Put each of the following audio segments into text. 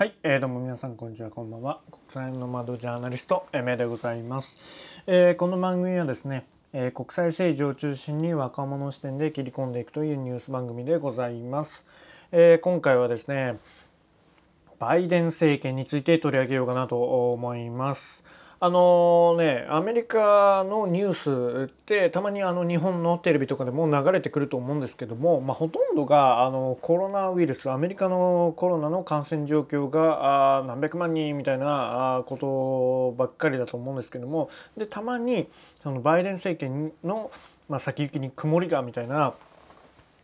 はい、えー、どうも皆さんこんにちはこんばんは。国際の窓ジャーナリストエメでございます、えー、この番組はですね、えー、国際政治を中心に若者視点で切り込んでいくというニュース番組でございます、えー、今回はですねバイデン政権について取り上げようかなと思います。あのねアメリカのニュースってたまにあの日本のテレビとかでも流れてくると思うんですけども、まあ、ほとんどがあのコロナウイルスアメリカのコロナの感染状況があ何百万人みたいなことばっかりだと思うんですけどもでたまにそのバイデン政権の、まあ、先行きに曇りがみたいな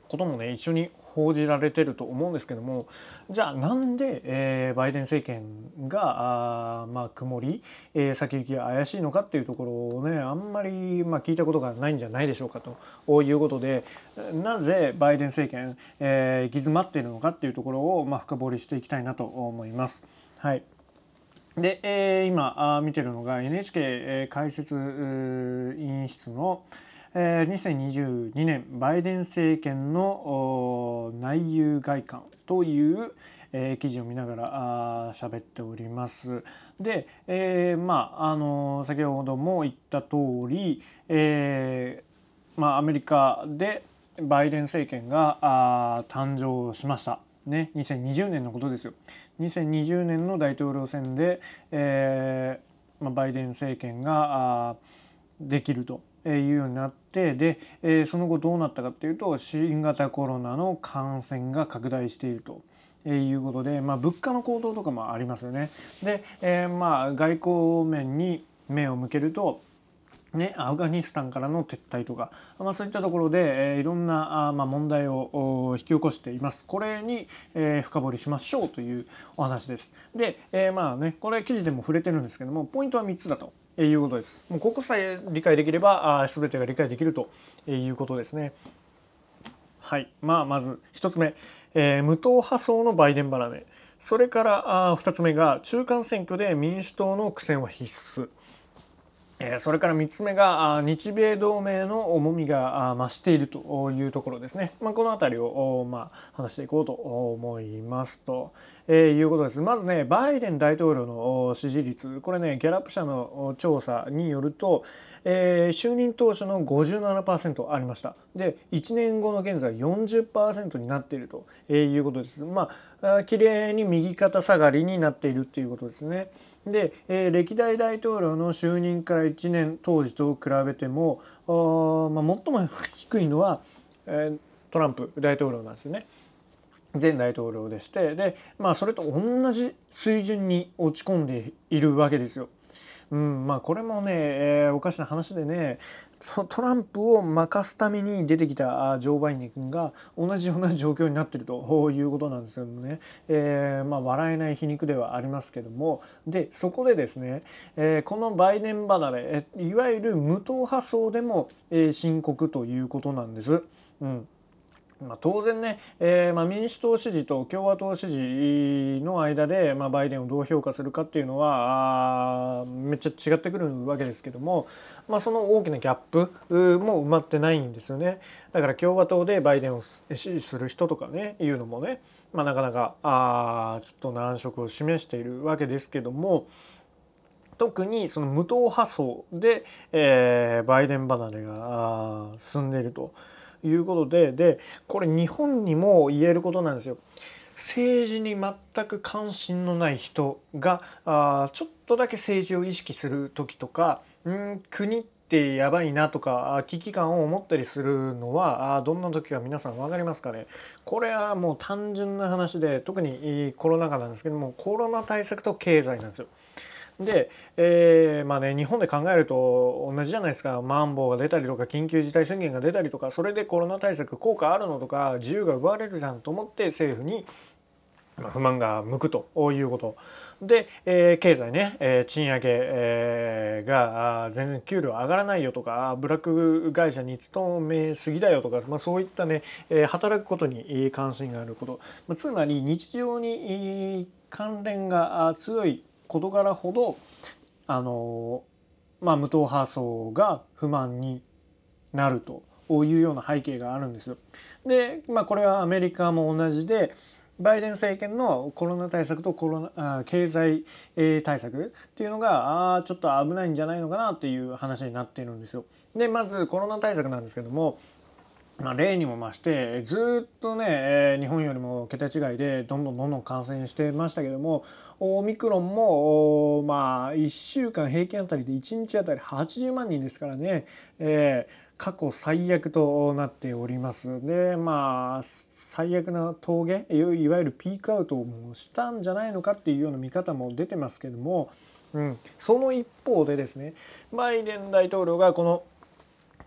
こともね一緒に報じられてると思うんですけどもじゃあなんで、えー、バイデン政権があまあ曇り、えー、先行きが怪しいのかっていうところをねあんまり、まあ、聞いたことがないんじゃないでしょうかということでなぜバイデン政権、えー、行き詰まっているのかっていうところを、まあ、深掘りしていきたいなと思います。はいで、えー、今あ見てるのが NHK 解説委員室の、2022年バイデン政権の内遊外観という、記事を見ながら喋っております。で、えー、まああの先ほども言った通り、えー、まあアメリカでバイデン政権が誕生しました。ね、2020年のことですよ。2020年の大統領選で、えーまあ、バイデン政権があできるというようになってで、えその後どうなったかっていうと新型コロナの感染が拡大していると。いうことで、まあ、物価の高騰とかもありますよね。で、えー、まあ外交面に目を向けるとね、アフガニスタンからの撤退とか、まあ、そういったところで、えー、いろんなあ、まあ、問題を引き起こしています。これに、えー、深掘りしましょうというお話です。で、えー、まあねこれ記事でも触れてるんですけどもポイントは3つだということです。もうここさえ理解できればあ全てが理解できるということですね。はい、まあまず1つ目、えー、無党派層のバイデン離れそれからあ2つ目が中間選挙で民主党の苦戦は必須。それから3つ目が日米同盟の重みが増しているというところですね、まあ、この辺りをまあ話していこうと思いますと、えいうことです。まずねバイデン大統領の支持率。これねギャラップ社の調査によると、えー、就任当初の57%ありました。で1年後の現在40%になっているということです。まあ綺麗に右肩下がりになっているっていうことですね。で、えー、歴代大統領の就任から1年当時と比べても、まあ、最も低いのは、えー、トランプ大統領なんですよね。前大統領でしてで、まあ、それと同じ水準に落ち込んでいるわけですよ。うんまあ、これもね、えー、おかしな話でねそのトランプを任すために出てきたジョー・バイデン君が同じような状況になっていると いうことなんですけどもね、えー、まあ、笑えない皮肉ではありますけども。でそこでですね、えー、このバイデン離れいわゆる無党派層でも、え深刻ということなんです。うん。まあ、当然ね、えーまあ、民主党支持と共和党支持の間で、まあ、バイデンをどう評価するかっていうのはあめっちゃ違ってくるわけですけども、まあ、その大きなギャップも埋まってないんですよねだから共和党でバイデンを支持する人とかねいうのもね、まあ、なかなかあちょっと難色を示しているわけですけども特にその無党派層で、えー、バイデン離れが進んでいると。いうことででこれ日本にも言えることなんですよ。政治に全く関心のない人があちょっとだけ政治を意識する時とかん国ってやばいなとか危機感を持ったりするのはどんな時か皆さん分かりますかねこれはもう単純な話で特にコロナ禍なんですけどもコロナ対策と経済なんですよ。で、えー、まあね日本で考えると同じじゃないですかマンボウが出たりとか緊急事態宣言が出たりとかそれでコロナ対策効果あるのとか自由が奪われるじゃんと思って政府に不満が向くということ。で、えー、経済ね、えー、賃上げ、えー、が全然給料上がらないよとかブラック会社に勤めすぎだよとか、まあ、そういったね、えー、働くことに関心があること、まあ、つまり日常に関連が強い事柄ほどあの、まあ、無党派層が不満になるというような背景があるんですよ。で、まあ、これはアメリカも同じで、バイデン政権のコロナ対策とコロナあ経済、えー、対策っていうのがあちょっと危ないんじゃないのかなっていう話になっているんですよ。でまずコロナ対策なんですけどもまあ、例にも増してずっとね、えー、日本よりも桁違いでどんどんどんどん感染してましたけどもオミクロンもまあ1週間平均あたりで1日あたり80万人ですからね、えー、過去最悪となっております。でまあ最悪な峠いわゆるピークアウトもしたんじゃないのかっていうような見方も出てますけども、うん、その一方でですねバイデン大統領がこの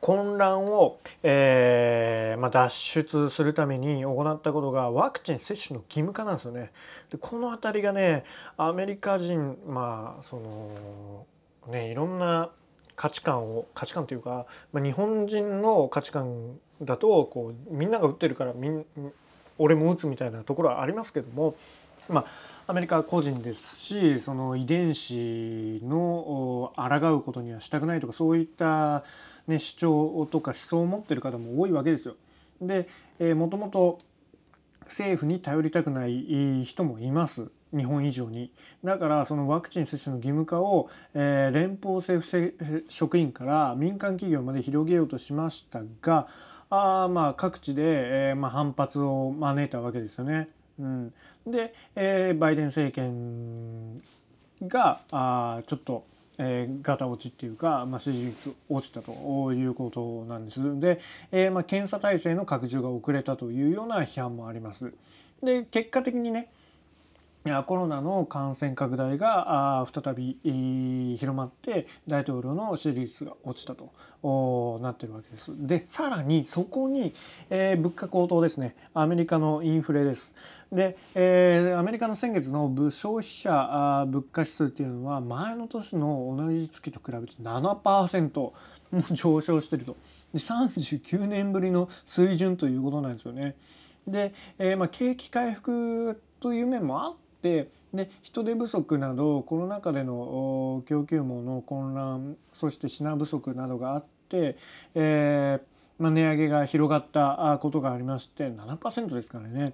混乱を、えーまあ、脱出するために行ったことがワクチン接種の義務化なんですよね。でこの辺りがねアメリカ人まあそのねいろんな価値観を価値観というか、まあ、日本人の価値観だとこうみんなが打ってるからみん俺も打つみたいなところはありますけどもまあアメリカは個人ですしその遺伝子の抗うことにはしたくないとかそういった、ね、主張とか思想を持ってる方も多いわけですよ。で、えー、もともと政府に頼りたくない人もいます。日本以上にだからそのワクチン接種の義務化を、えー、連邦政府職員から民間企業まで広げようとしましたがあまあ各地で、えーまあ、反発を招いたわけですよね。うん、で、えー、バイデン政権があちょっとえー、ガタ落ちっていうか、まあ、支持率落ちたということなんです。で、えーまあ、検査体制の拡充が遅れたというような批判もあります。で結果的にねコロナの感染拡大が再び広まって大統領の支持率が落ちたとなってるわけです。でさらにそこに、えー、物価高騰ですねアメリカのインフレです。で、えー、アメリカの先月の消費者物価指数っていうのは前の年の同じ月と比べて7%も上昇してるとで39年ぶりの水準ということなんですよね。で、えーまあ、景気回復という面もあってで人手不足などコロナ禍での供給網の混乱そして品不足などがあって、えーまあ、値上げが広がったことがありまして7%ですからね。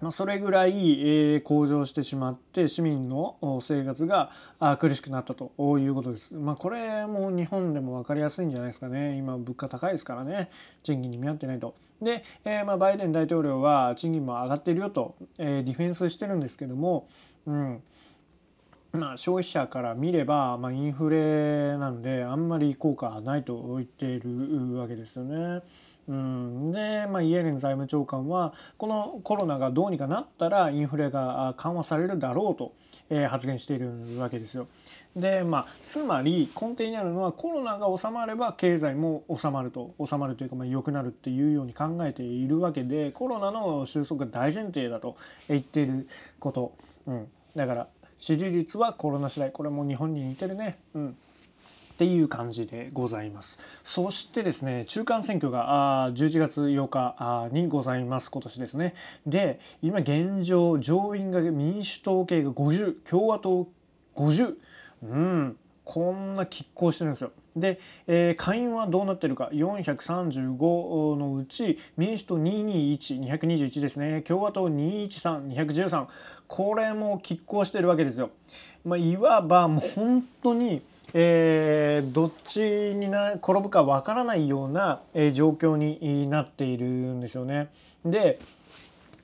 ま、それぐらい、え、向上してしまって市民の生活が苦しくなったということです。まあ、これも日本でも分かりやすいんじゃないですかね。今物価高いですからね賃金に見合ってないと。で、え、まバイデン大統領は賃金も上がっているよと、え、ディフェンスしてるんですけども、うんまあ、消費者から見れば、ま、インフレなんであんまり効果はないと言っているわけですよね。うん、で、まあ、イエレン財務長官はこのコロナがどうにかなったらインフレが緩和されるだろうと、えー、発言しているわけですよ。でまあつまり根底にあるのはコロナが収まれば経済も収まると収まるというかまあ良くなるっていうように考えているわけでコロナの収束が大前提だと言っていること、うん、だから支持率はコロナ次第。これも日本に似てるね。うん。っていう感じでございます。そしてですね、中間選挙があ11月8日にございます、今年ですね。で、今現状、上院が民主党系が50、共和党50、うん、こんな拮抗してるんですよ。で、えー、下院はどうなってるか435のうち民主党221221ですね共和党213213これも拮抗してるわけですよ。まあ、いわばもう本当にえー、どっちにな転ぶかわからないような、えー、状況になっているんですよね。で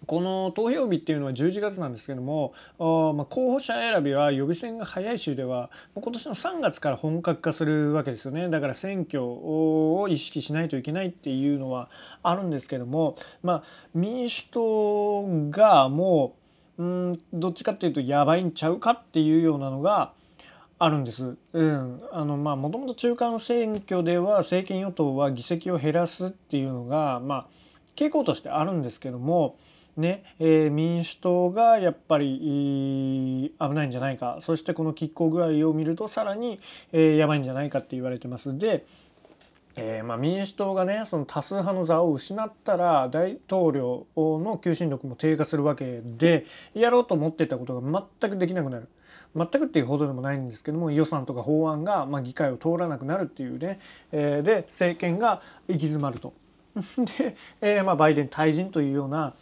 この投票日っていうのは11月なんですけども、まあ、候補者選びは予備選が早い州では今年の3月から本格化するわけですよねだから選挙を意識しないといけないっていうのはあるんですけども、まあ、民主党がもううんどっちかっていうとやばいんちゃうかっていうようなのがあるんです。うん、あのまあもともと中間選挙では政権与党は議席を減らすっていうのがまあ傾向としてあるんですけども。ねえー、民主党がやっぱり危ないんじゃないかそしてこの拮抗具合を見るとさらに、えー、やばいんじゃないかって言われてますで、えーまあ、民主党がねその多数派の座を失ったら大統領の求心力も低下するわけでやろうと思ってたことが全くできなくなる。全くっていうほどでもないんですけども予算とか法案が、まあ、議会を通らなくなるっていうね、えー、で政権が行き詰まると。で、えーまあ、バイデン退陣というような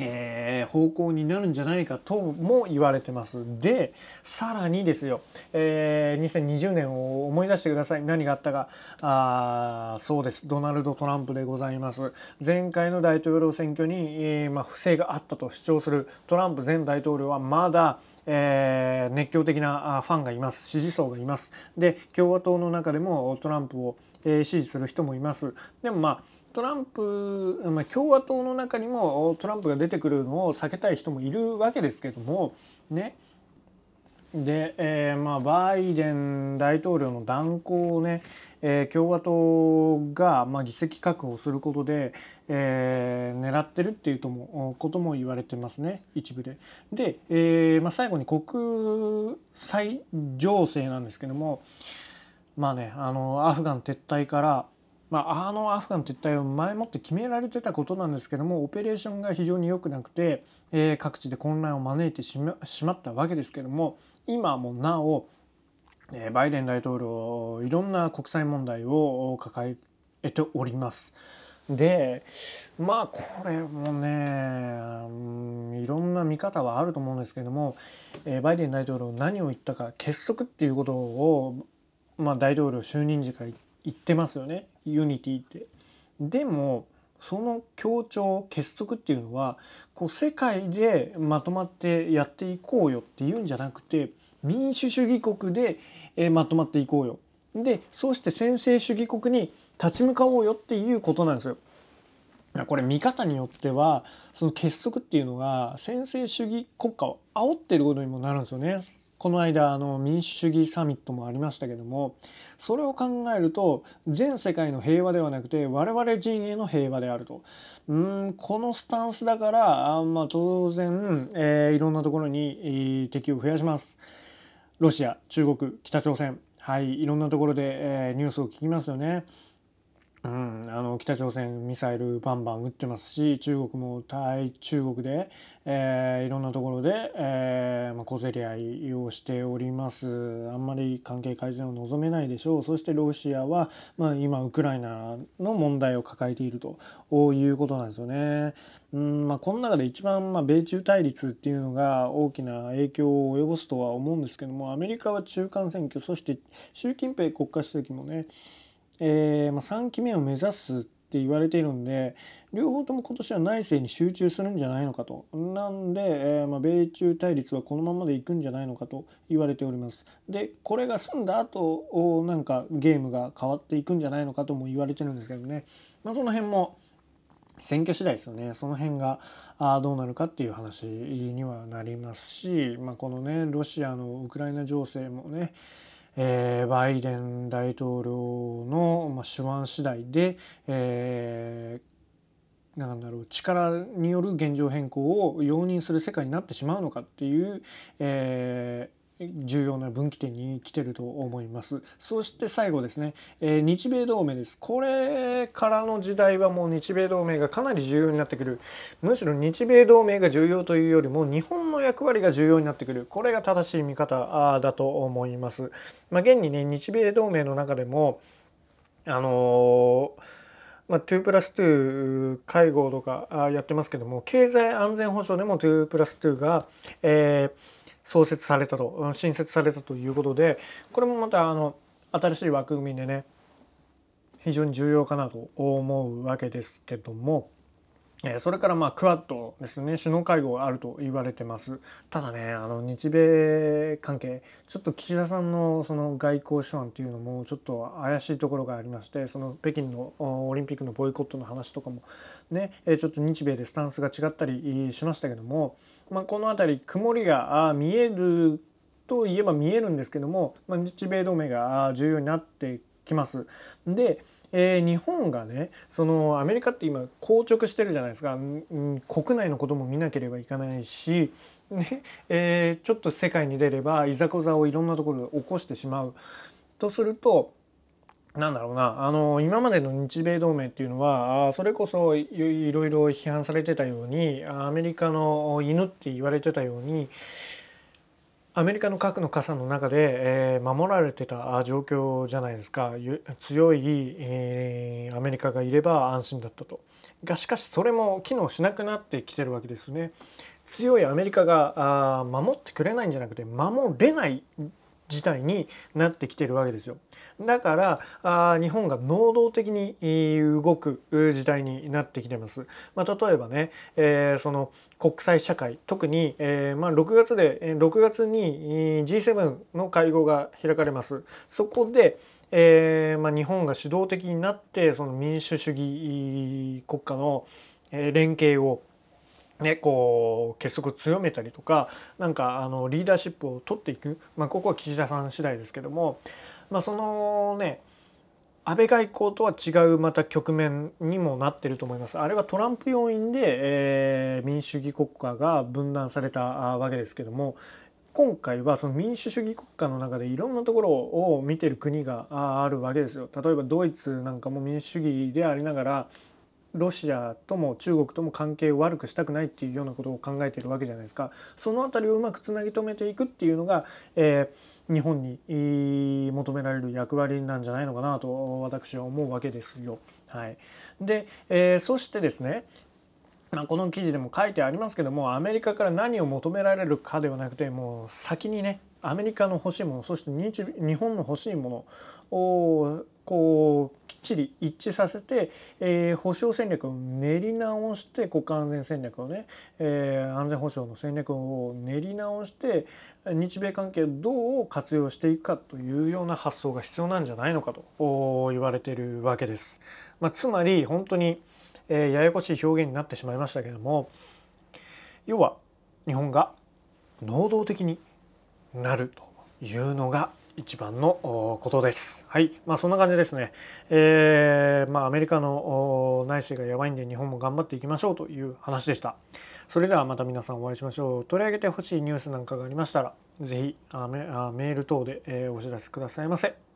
えー、方向になるんじゃないかとも言われてます。でさらにですよ、えー、2020年を思い出してください。何があったか。あそうです。ドナルド・トランプでございます。前回の大統領選挙に、えー、まあ、不正があったと主張する。トランプ前大統領はまだえー、熱狂的なファンがいます。支持層がいます。で共和党の中でもトランプを、えー、支持する人もいます。でもまあトランプ、まあ、共和党の中にもトランプが出てくるのを避けたい人もいるわけですけどもねで、えー、まあバイデン大統領の断行をね、えー、共和党が、まあ、議席確保することで、えー、狙ってるっていうともことも言われてますね一部で。で、えーまあ、最後に国際情勢なんですけどもまあねあのアフガン撤退からまあ、あのアフガン撤退を前もって決められてたことなんですけどもオペレーションが非常に良くなくて、えー、各地で混乱を招いてしましまったわけですけども今もなお、えー、バイデン大統領いろんな国際問題を抱えております。でまあこれもね、うん、いろんな見方はあると思うんですけども、えー、バイデン大統領何を言ったか結束っていうことを、まあ、大統領就任時から言って言ってますよね unity って。でもその協調結束っていうのはこう世界でまとまってやっていこうよっていうんじゃなくて民主主義国で、えまとまっていこうよでそうして専制主義国に立ち向かおうよっていうことなんですよ。これ見方によってはその結束っていうのが専制主義国家を煽ってることにもなるんですよね。この間あの民主主義サミットもありましたけどもそれを考えると全世界の平和ではなくて我々陣営の平和であるとうんこのスタンスだからあ、まあ、当然、えー、いろんなところに、えー、敵を増やします。ロシア中国北朝鮮はいいろんなところで、えー、ニュースを聞きますよね。うん、あの北朝鮮ミサイルバンバン撃ってますし中国も対中国で、えー、いろんなところで、えーまあ、小競り合いをしております。あんまり関係改善を望めないでしょう。そしてロシアは、まあ、今ウクライナの問題を抱えているということなんですよね。うん。まあ、この中で一番、まあ、米中対立っていうのが大きな影響を及ぼすとは思うんですけどもアメリカは中間選挙そして習近平国家主席もねえー、まあ、3期目を目指すって言われているんで両方とも今年は内政に集中するんじゃないのかと。なんで、えー、まあ、米中対立はこのままでいくんじゃないのかと言われております。でこれが済んだ後なんかゲームが変わっていくんじゃないのかとも言われてるんですけどね、まあ、その辺も選挙次第ですよね。その辺があどうなるかっていう話にはなりますし、まあ、このねロシアのウクライナ情勢もねえー、バイデン大統領の、まあ、手腕次第で、えー、なんだろう力による現状変更を容認する世界になってしまうのかっていう、え重要な分岐点に来てると思います。そして最後ですね、えー、日米同盟です。これからの時代はもう日米同盟がかなり重要になってくる。むしろ日米同盟が重要というよりも日本の役割が重要になってくる。これが正しい見方だと思います。まあ、現にね、日米同盟の中でも、あのーまあ、2プラス2会合とかやってますけども経済安全保障でも2プラス2が、えー創設されたと新設されたということでこれもまたあの新しい枠組みでね非常に重要かなと思うわけですけどもそれからまあクワッドですね首脳会合があると言われてます。ただねあの日米関係ちょっと岸田さんのその外交手腕っていうのもちょっと怪しいところがありましてその北京のオリンピックのボイコットの話とかもねちょっと日米でスタンスが違ったりしましたけども、まあ、この辺り曇りが見えるといえば見えるんですけども、まあ、日米同盟が重要になってきます。でえー、日本がねそのアメリカって今硬直してるじゃないですか、うん、国内のことも見なければいけないし、ねえー、ちょっと世界に出ればいざこざをいろんなところで起こしてしまうとするとなんだろうな。あの今までの日米同盟っていうのはそれこそいろいろ批判されてたようにアメリカの犬って言われてたようにアメリカの核の傘の中で、えー、守られてた状況じゃないですか。強い、えー、アメリカがいれば安心だったと。がしかしそれも機能しなくなってきてるわけですね。強いアメリカがあ守ってくれないんじゃなくて守れない事態になってきてるわけですよ。だからあ日本が能動的に動く時代になってきてます。まあ、例えばね、えー、その国際社会特に、えー、まあ、6月で6月に G7 の会合が開かれます。そこでえーまあ、日本が主導的になってその民主主義国家の連携をね、こう結束を強めたりとかなんかあのリーダーシップを取っていく、まあ、ここは岸田さん次第ですけども、まあ、そのね安倍外交とは違うまた局面にもなってると思います。あれはトランプ要因で、えー、民主主義国家が分断されたわけですけども今回はその民主主義国家の中でいろんなところを見てる国があるわけですよ。例えばドイツなんかも民主主義でありながらロシアとも中国とも関係を悪くしたくないっていうようなことを考えているわけじゃないですかその辺りをうまくつなぎ止めていくっていうのが、えー、日本に求められる役割なんじゃないのかなと私は思うわけですよ。はい、で、えー、そしてですねまあ、この記事でも書いてありますけどもアメリカから何を求められるかではなくてもう先にねアメリカの欲しいものそして日本の欲しいものをこうきっちり一致させて、えー、保障戦略を練り直して国家安全戦略をね、えー、安全保障の戦略を練り直して日米関係をどう活用していくかというような発想が必要なんじゃないのかと言われているわけです。まあ、つまり本当に、えー、ややこしい表現になってしまいましたけども要は日本が能動的になるというのが一番のことです。はい、まあそんな感じですね。えー、まあアメリカの内政がやばいんで日本も頑張っていきましょうという話でした。それではまた皆さんお会いしましょう。取り上げてほしいニュースなんかがありましたら、是非メール等でお知らせくださいませ。